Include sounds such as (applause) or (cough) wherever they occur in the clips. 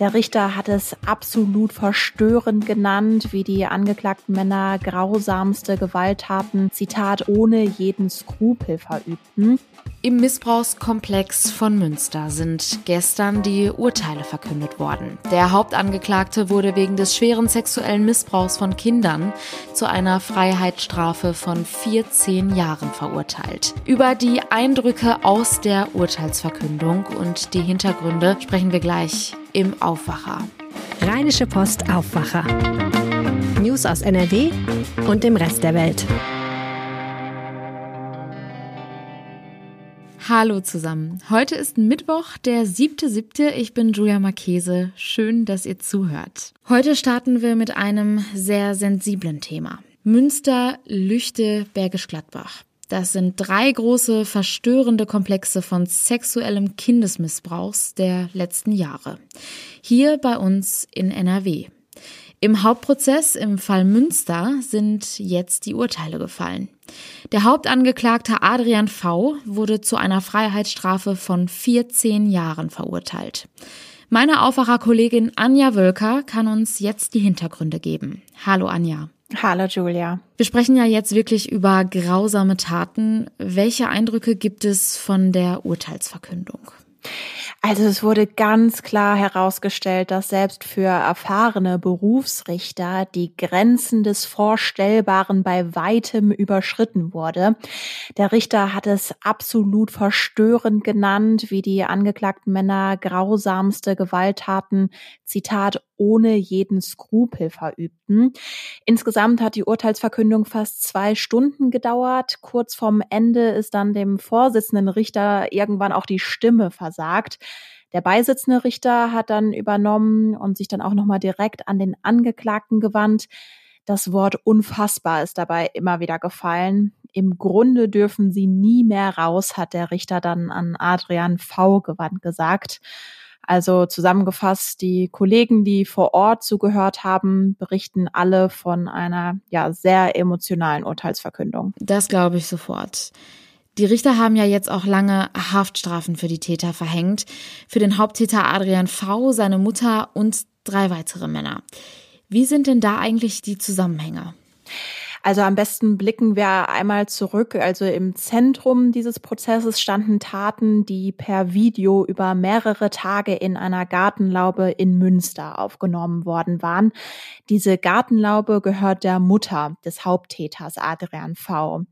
Der Richter hat es absolut verstörend genannt, wie die angeklagten Männer grausamste Gewalttaten, Zitat, ohne jeden Skrupel verübten. Im Missbrauchskomplex von Münster sind gestern die Urteile verkündet worden. Der Hauptangeklagte wurde wegen des schweren sexuellen Missbrauchs von Kindern zu einer Freiheitsstrafe von 14 Jahren verurteilt. Über die Eindrücke aus der Urteilsverkündung und die Hintergründe sprechen wir gleich im Aufwacher. Rheinische Post Aufwacher. News aus NRW und dem Rest der Welt. Hallo zusammen. Heute ist Mittwoch, der 7.7. Ich bin Julia Marchese. Schön, dass ihr zuhört. Heute starten wir mit einem sehr sensiblen Thema. Münster, Lüchte, Bergisch Gladbach. Das sind drei große verstörende Komplexe von sexuellem Kindesmissbrauchs der letzten Jahre. Hier bei uns in NRW. Im Hauptprozess im Fall Münster sind jetzt die Urteile gefallen. Der Hauptangeklagte Adrian V. wurde zu einer Freiheitsstrafe von 14 Jahren verurteilt. Meine Aufwacherkollegin Anja Wölker kann uns jetzt die Hintergründe geben. Hallo Anja. Hallo Julia. Wir sprechen ja jetzt wirklich über grausame Taten. Welche Eindrücke gibt es von der Urteilsverkündung? Also es wurde ganz klar herausgestellt, dass selbst für erfahrene Berufsrichter die Grenzen des Vorstellbaren bei weitem überschritten wurde. Der Richter hat es absolut verstörend genannt, wie die angeklagten Männer grausamste Gewalttaten, Zitat, ohne jeden Skrupel verübten. Insgesamt hat die Urteilsverkündung fast zwei Stunden gedauert. Kurz vorm Ende ist dann dem Vorsitzenden Richter irgendwann auch die Stimme versagt. Der beisitzende Richter hat dann übernommen und sich dann auch nochmal direkt an den Angeklagten gewandt. Das Wort unfassbar ist dabei immer wieder gefallen. Im Grunde dürfen sie nie mehr raus, hat der Richter dann an Adrian V. gewandt gesagt. Also zusammengefasst, die Kollegen, die vor Ort zugehört haben, berichten alle von einer ja sehr emotionalen Urteilsverkündung. Das glaube ich sofort. Die Richter haben ja jetzt auch lange Haftstrafen für die Täter verhängt. Für den Haupttäter Adrian V., seine Mutter und drei weitere Männer. Wie sind denn da eigentlich die Zusammenhänge? Also am besten blicken wir einmal zurück. Also im Zentrum dieses Prozesses standen Taten, die per Video über mehrere Tage in einer Gartenlaube in Münster aufgenommen worden waren. Diese Gartenlaube gehört der Mutter des Haupttäters Adrian V.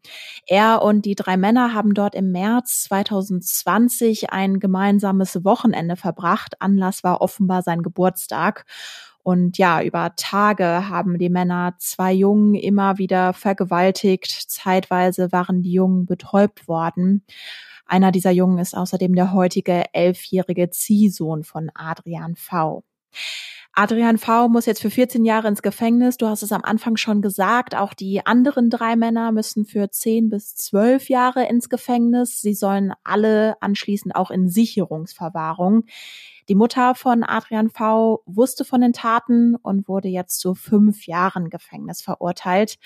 Er und die drei Männer haben dort im März 2020 ein gemeinsames Wochenende verbracht. Anlass war offenbar sein Geburtstag. Und ja, über Tage haben die Männer zwei Jungen immer wieder vergewaltigt. Zeitweise waren die Jungen betäubt worden. Einer dieser Jungen ist außerdem der heutige elfjährige Ziehsohn von Adrian V. Adrian V. muss jetzt für 14 Jahre ins Gefängnis. Du hast es am Anfang schon gesagt. Auch die anderen drei Männer müssen für 10 bis 12 Jahre ins Gefängnis. Sie sollen alle anschließend auch in Sicherungsverwahrung. Die Mutter von Adrian V. wusste von den Taten und wurde jetzt zu fünf Jahren Gefängnis verurteilt.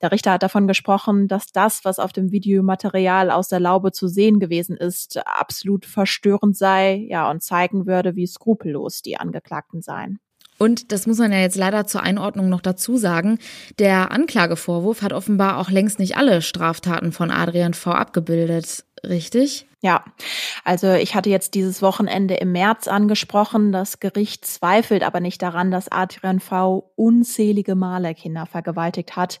Der Richter hat davon gesprochen, dass das, was auf dem Videomaterial aus der Laube zu sehen gewesen ist, absolut verstörend sei, ja, und zeigen würde, wie skrupellos die Angeklagten seien. Und das muss man ja jetzt leider zur Einordnung noch dazu sagen. Der Anklagevorwurf hat offenbar auch längst nicht alle Straftaten von Adrian V abgebildet richtig? Ja, also ich hatte jetzt dieses Wochenende im März angesprochen. Das Gericht zweifelt aber nicht daran, dass Adrian V. unzählige Male Kinder vergewaltigt hat.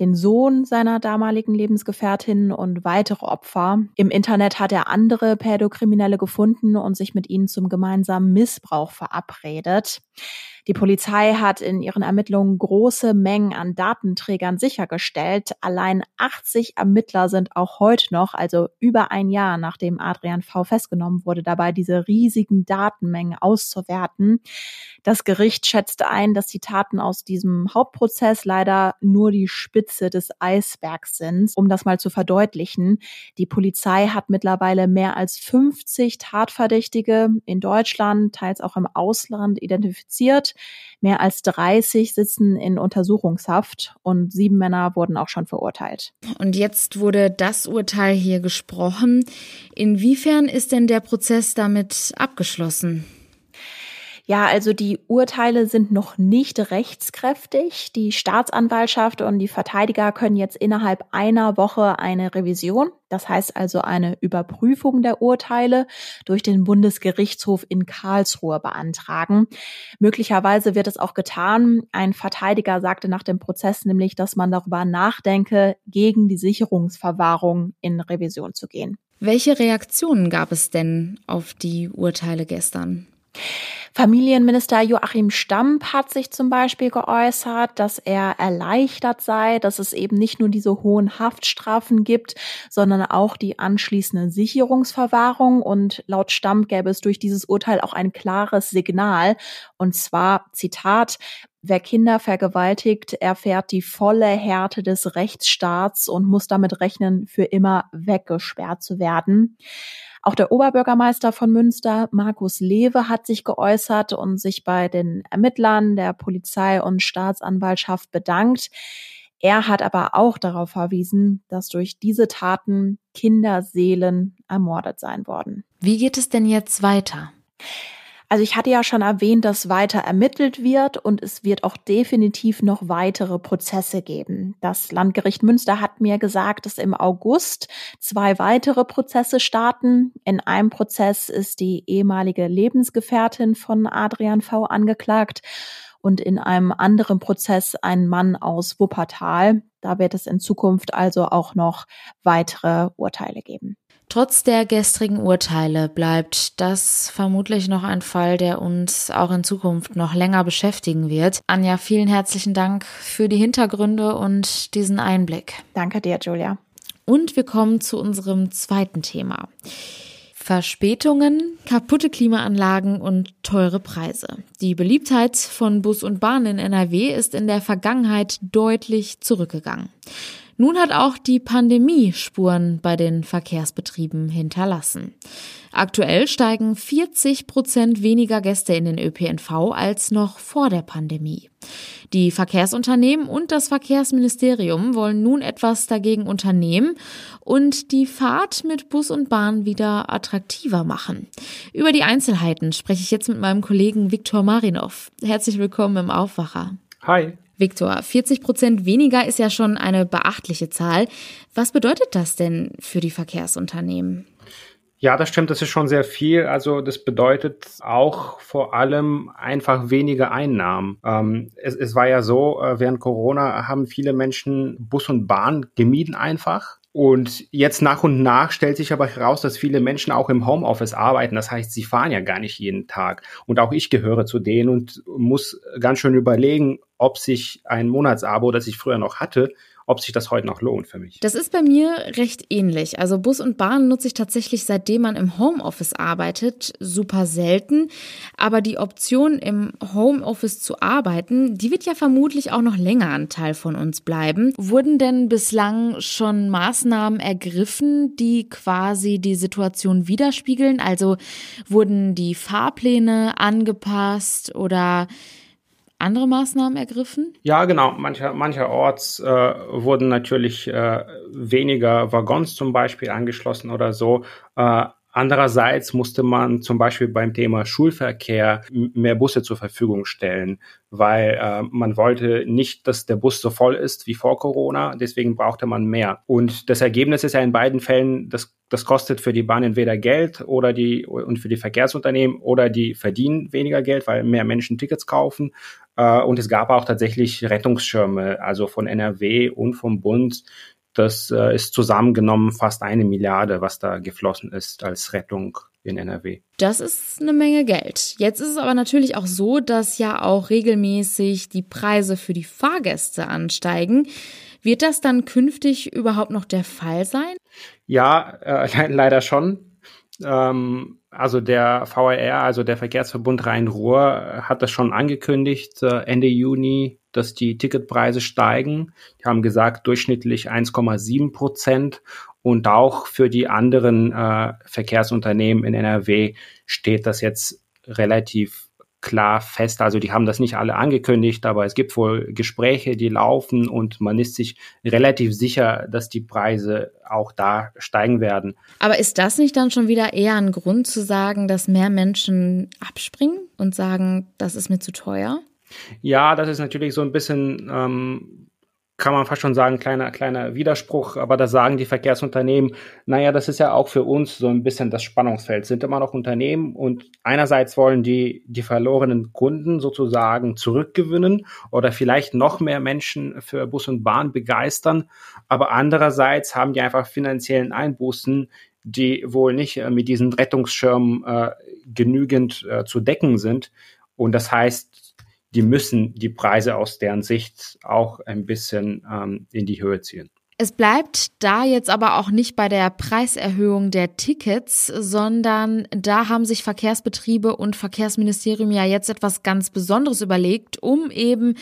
Den Sohn seiner damaligen Lebensgefährtin und weitere Opfer. Im Internet hat er andere Pädokriminelle gefunden und sich mit ihnen zum gemeinsamen Missbrauch verabredet. Die Polizei hat in ihren Ermittlungen große Mengen an Datenträgern sichergestellt. Allein 80 Ermittler sind auch heute noch, also über ein Jahr nachdem Adrian V festgenommen wurde, dabei diese riesigen Datenmengen auszuwerten. Das Gericht schätzte ein, dass die Taten aus diesem Hauptprozess leider nur die Spitze des Eisbergs sind. Um das mal zu verdeutlichen, die Polizei hat mittlerweile mehr als 50 Tatverdächtige in Deutschland, teils auch im Ausland identifiziert. Mehr als 30 sitzen in Untersuchungshaft und sieben Männer wurden auch schon verurteilt. Und jetzt wurde das Urteil hier gesprochen. Inwiefern ist denn der Prozess damit abgeschlossen? Ja, also die Urteile sind noch nicht rechtskräftig. Die Staatsanwaltschaft und die Verteidiger können jetzt innerhalb einer Woche eine Revision, das heißt also eine Überprüfung der Urteile durch den Bundesgerichtshof in Karlsruhe beantragen. Möglicherweise wird es auch getan. Ein Verteidiger sagte nach dem Prozess nämlich, dass man darüber nachdenke, gegen die Sicherungsverwahrung in Revision zu gehen. Welche Reaktionen gab es denn auf die Urteile gestern? Familienminister Joachim Stamp hat sich zum Beispiel geäußert, dass er erleichtert sei, dass es eben nicht nur diese hohen Haftstrafen gibt, sondern auch die anschließende Sicherungsverwahrung. Und laut Stamp gäbe es durch dieses Urteil auch ein klares Signal. Und zwar, Zitat, Wer Kinder vergewaltigt, erfährt die volle Härte des Rechtsstaats und muss damit rechnen, für immer weggesperrt zu werden. Auch der Oberbürgermeister von Münster, Markus Lewe, hat sich geäußert und sich bei den Ermittlern der Polizei und Staatsanwaltschaft bedankt. Er hat aber auch darauf verwiesen, dass durch diese Taten Kinderseelen ermordet sein worden. Wie geht es denn jetzt weiter? Also ich hatte ja schon erwähnt, dass weiter ermittelt wird und es wird auch definitiv noch weitere Prozesse geben. Das Landgericht Münster hat mir gesagt, dass im August zwei weitere Prozesse starten. In einem Prozess ist die ehemalige Lebensgefährtin von Adrian V angeklagt und in einem anderen Prozess ein Mann aus Wuppertal. Da wird es in Zukunft also auch noch weitere Urteile geben. Trotz der gestrigen Urteile bleibt das vermutlich noch ein Fall, der uns auch in Zukunft noch länger beschäftigen wird. Anja, vielen herzlichen Dank für die Hintergründe und diesen Einblick. Danke dir, Julia. Und wir kommen zu unserem zweiten Thema. Verspätungen, kaputte Klimaanlagen und teure Preise. Die Beliebtheit von Bus und Bahn in NRW ist in der Vergangenheit deutlich zurückgegangen. Nun hat auch die Pandemie Spuren bei den Verkehrsbetrieben hinterlassen. Aktuell steigen 40 Prozent weniger Gäste in den ÖPNV als noch vor der Pandemie. Die Verkehrsunternehmen und das Verkehrsministerium wollen nun etwas dagegen unternehmen und die Fahrt mit Bus und Bahn wieder attraktiver machen. Über die Einzelheiten spreche ich jetzt mit meinem Kollegen Viktor Marinov. Herzlich willkommen im Aufwacher. Hi. Viktor, 40 Prozent weniger ist ja schon eine beachtliche Zahl. Was bedeutet das denn für die Verkehrsunternehmen? Ja, das stimmt, das ist schon sehr viel. Also das bedeutet auch vor allem einfach weniger Einnahmen. Ähm, es, es, war ja so, äh, während Corona haben viele Menschen Bus und Bahn gemieden einfach. Und jetzt nach und nach stellt sich aber heraus, dass viele Menschen auch im Homeoffice arbeiten. Das heißt, sie fahren ja gar nicht jeden Tag. Und auch ich gehöre zu denen und muss ganz schön überlegen, ob sich ein Monatsabo, das ich früher noch hatte, ob sich das heute noch lohnt für mich. Das ist bei mir recht ähnlich. Also Bus und Bahn nutze ich tatsächlich, seitdem man im Homeoffice arbeitet, super selten. Aber die Option, im Homeoffice zu arbeiten, die wird ja vermutlich auch noch länger ein Teil von uns bleiben. Wurden denn bislang schon Maßnahmen ergriffen, die quasi die Situation widerspiegeln? Also wurden die Fahrpläne angepasst oder andere Maßnahmen ergriffen? Ja, genau. Mancher, mancherorts äh, wurden natürlich äh, weniger Waggons zum Beispiel angeschlossen oder so. Äh, Andererseits musste man zum Beispiel beim Thema Schulverkehr mehr Busse zur Verfügung stellen, weil äh, man wollte nicht, dass der Bus so voll ist wie vor Corona. Deswegen brauchte man mehr. Und das Ergebnis ist ja in beiden Fällen, das, das kostet für die Bahn entweder Geld oder die und für die Verkehrsunternehmen oder die verdienen weniger Geld, weil mehr Menschen Tickets kaufen. Äh, und es gab auch tatsächlich Rettungsschirme, also von NRW und vom Bund, das äh, ist zusammengenommen fast eine Milliarde, was da geflossen ist als Rettung in NRW. Das ist eine Menge Geld. Jetzt ist es aber natürlich auch so, dass ja auch regelmäßig die Preise für die Fahrgäste ansteigen. Wird das dann künftig überhaupt noch der Fall sein? Ja, äh, (laughs) leider schon. Ähm, also der VRR, also der Verkehrsverbund Rhein-Ruhr, hat das schon angekündigt, äh, Ende Juni, dass die Ticketpreise steigen. Die haben gesagt, durchschnittlich 1,7 Prozent. Und auch für die anderen äh, Verkehrsunternehmen in NRW steht das jetzt relativ klar fest. Also die haben das nicht alle angekündigt, aber es gibt wohl Gespräche, die laufen und man ist sich relativ sicher, dass die Preise auch da steigen werden. Aber ist das nicht dann schon wieder eher ein Grund zu sagen, dass mehr Menschen abspringen und sagen, das ist mir zu teuer? Ja, das ist natürlich so ein bisschen ähm, kann man fast schon sagen, kleiner, kleiner Widerspruch, aber da sagen die Verkehrsunternehmen, naja, das ist ja auch für uns so ein bisschen das Spannungsfeld, sind immer noch Unternehmen und einerseits wollen die die verlorenen Kunden sozusagen zurückgewinnen oder vielleicht noch mehr Menschen für Bus und Bahn begeistern, aber andererseits haben die einfach finanziellen Einbußen, die wohl nicht äh, mit diesen Rettungsschirmen äh, genügend äh, zu decken sind. Und das heißt, die müssen die Preise aus deren Sicht auch ein bisschen ähm, in die Höhe ziehen. Es bleibt da jetzt aber auch nicht bei der Preiserhöhung der Tickets, sondern da haben sich Verkehrsbetriebe und Verkehrsministerium ja jetzt etwas ganz Besonderes überlegt, um eben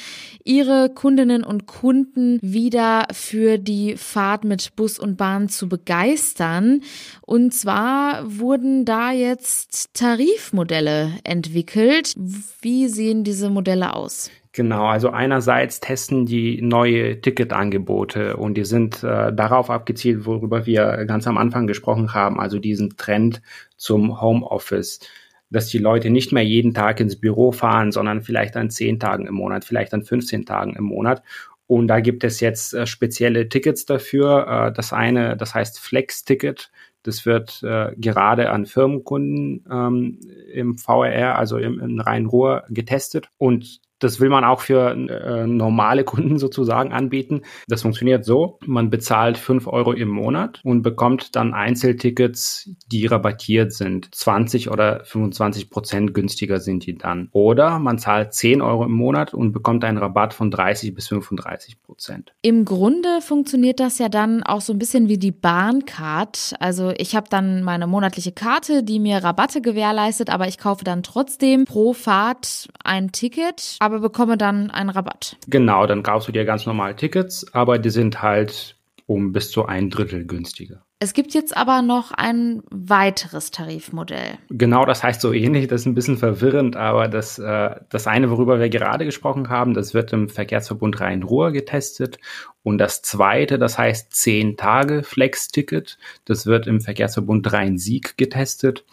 ihre Kundinnen und Kunden wieder für die Fahrt mit Bus und Bahn zu begeistern. Und zwar wurden da jetzt Tarifmodelle entwickelt. Wie sehen diese Modelle aus? Genau, also einerseits testen die neue Ticketangebote und die sind äh, darauf abgezielt, worüber wir ganz am Anfang gesprochen haben, also diesen Trend zum Homeoffice, dass die Leute nicht mehr jeden Tag ins Büro fahren, sondern vielleicht an zehn Tagen im Monat, vielleicht an 15 Tagen im Monat. Und da gibt es jetzt äh, spezielle Tickets dafür. Äh, das eine, das heißt Flex-Ticket. Das wird äh, gerade an Firmenkunden ähm, im VRR, also im, im Rhein-Ruhr, getestet. Und das will man auch für äh, normale Kunden sozusagen anbieten. Das funktioniert so, man bezahlt fünf Euro im Monat und bekommt dann Einzeltickets, die rabattiert sind. 20 oder 25 Prozent günstiger sind die dann. Oder man zahlt 10 Euro im Monat und bekommt einen Rabatt von 30 bis 35 Prozent. Im Grunde funktioniert das ja dann auch so ein bisschen wie die Bahncard. Also ich habe dann meine monatliche Karte, die mir Rabatte gewährleistet, aber ich kaufe dann trotzdem pro Fahrt ein Ticket. Aber aber bekomme dann einen Rabatt. Genau, dann kaufst du dir ganz normal Tickets, aber die sind halt um bis zu ein Drittel günstiger. Es gibt jetzt aber noch ein weiteres Tarifmodell. Genau, das heißt so ähnlich, das ist ein bisschen verwirrend, aber das, äh, das eine, worüber wir gerade gesprochen haben, das wird im Verkehrsverbund Rhein-Ruhr getestet. Und das zweite, das heißt 10 Tage Flex-Ticket, das wird im Verkehrsverbund Rhein-Sieg getestet.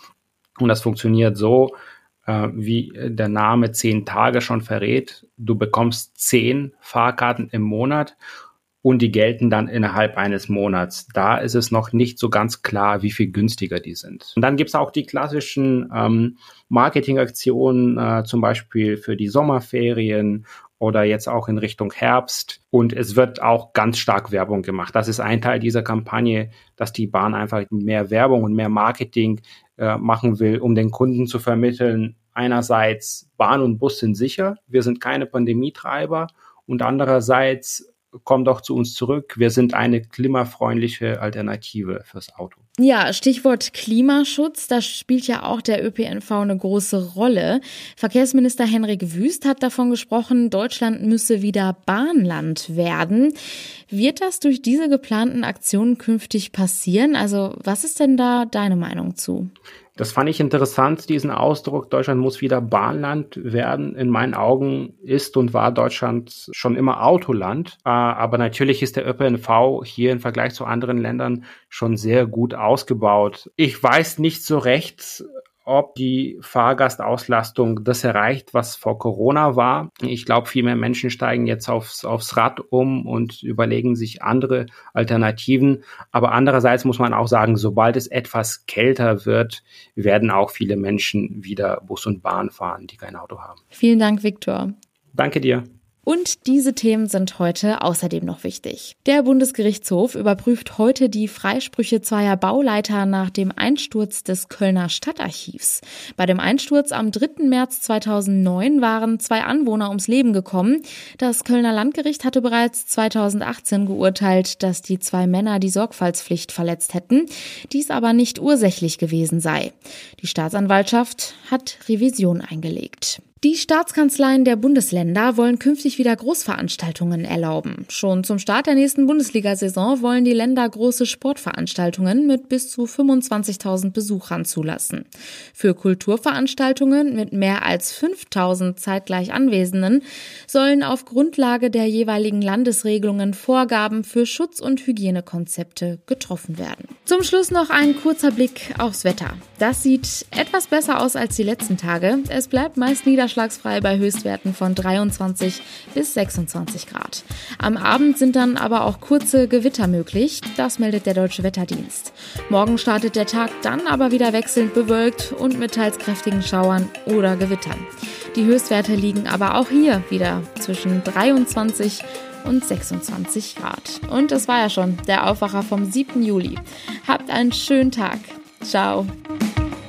Und das funktioniert so, wie der Name zehn Tage schon verrät. Du bekommst zehn Fahrkarten im Monat und die gelten dann innerhalb eines Monats. Da ist es noch nicht so ganz klar, wie viel günstiger die sind. Und dann gibt es auch die klassischen ähm, Marketingaktionen, äh, zum Beispiel für die Sommerferien oder jetzt auch in Richtung Herbst. Und es wird auch ganz stark Werbung gemacht. Das ist ein Teil dieser Kampagne, dass die Bahn einfach mehr Werbung und mehr Marketing äh, machen will, um den Kunden zu vermitteln, einerseits Bahn und Bus sind sicher, wir sind keine Pandemietreiber und andererseits komm doch zu uns zurück. Wir sind eine klimafreundliche Alternative fürs Auto. Ja, Stichwort Klimaschutz, da spielt ja auch der ÖPNV eine große Rolle. Verkehrsminister Henrik Wüst hat davon gesprochen, Deutschland müsse wieder Bahnland werden. Wird das durch diese geplanten Aktionen künftig passieren? Also, was ist denn da deine Meinung zu? Das fand ich interessant, diesen Ausdruck, Deutschland muss wieder Bahnland werden. In meinen Augen ist und war Deutschland schon immer Autoland. Äh, aber natürlich ist der ÖPNV hier im Vergleich zu anderen Ländern schon sehr gut ausgebaut. Ich weiß nicht so recht, ob die Fahrgastauslastung das erreicht, was vor Corona war. Ich glaube, viel mehr Menschen steigen jetzt aufs, aufs Rad um und überlegen sich andere Alternativen. Aber andererseits muss man auch sagen, sobald es etwas kälter wird, werden auch viele Menschen wieder Bus und Bahn fahren, die kein Auto haben. Vielen Dank, Viktor. Danke dir. Und diese Themen sind heute außerdem noch wichtig. Der Bundesgerichtshof überprüft heute die Freisprüche zweier Bauleiter nach dem Einsturz des Kölner Stadtarchivs. Bei dem Einsturz am 3. März 2009 waren zwei Anwohner ums Leben gekommen. Das Kölner Landgericht hatte bereits 2018 geurteilt, dass die zwei Männer die Sorgfaltspflicht verletzt hätten, dies aber nicht ursächlich gewesen sei. Die Staatsanwaltschaft hat Revision eingelegt. Die Staatskanzleien der Bundesländer wollen künftig wieder Großveranstaltungen erlauben. Schon zum Start der nächsten Bundesliga-Saison wollen die Länder große Sportveranstaltungen mit bis zu 25.000 Besuchern zulassen. Für Kulturveranstaltungen mit mehr als 5.000 zeitgleich Anwesenden sollen auf Grundlage der jeweiligen Landesregelungen Vorgaben für Schutz- und Hygienekonzepte getroffen werden. Zum Schluss noch ein kurzer Blick aufs Wetter. Das sieht etwas besser aus als die letzten Tage. Es bleibt meist nieder niederschlagsfrei bei Höchstwerten von 23 bis 26 Grad. Am Abend sind dann aber auch kurze Gewitter möglich. Das meldet der Deutsche Wetterdienst. Morgen startet der Tag dann aber wieder wechselnd bewölkt und mit teils kräftigen Schauern oder Gewittern. Die Höchstwerte liegen aber auch hier wieder zwischen 23 und 26 Grad. Und das war ja schon der Aufwacher vom 7. Juli. Habt einen schönen Tag. Ciao.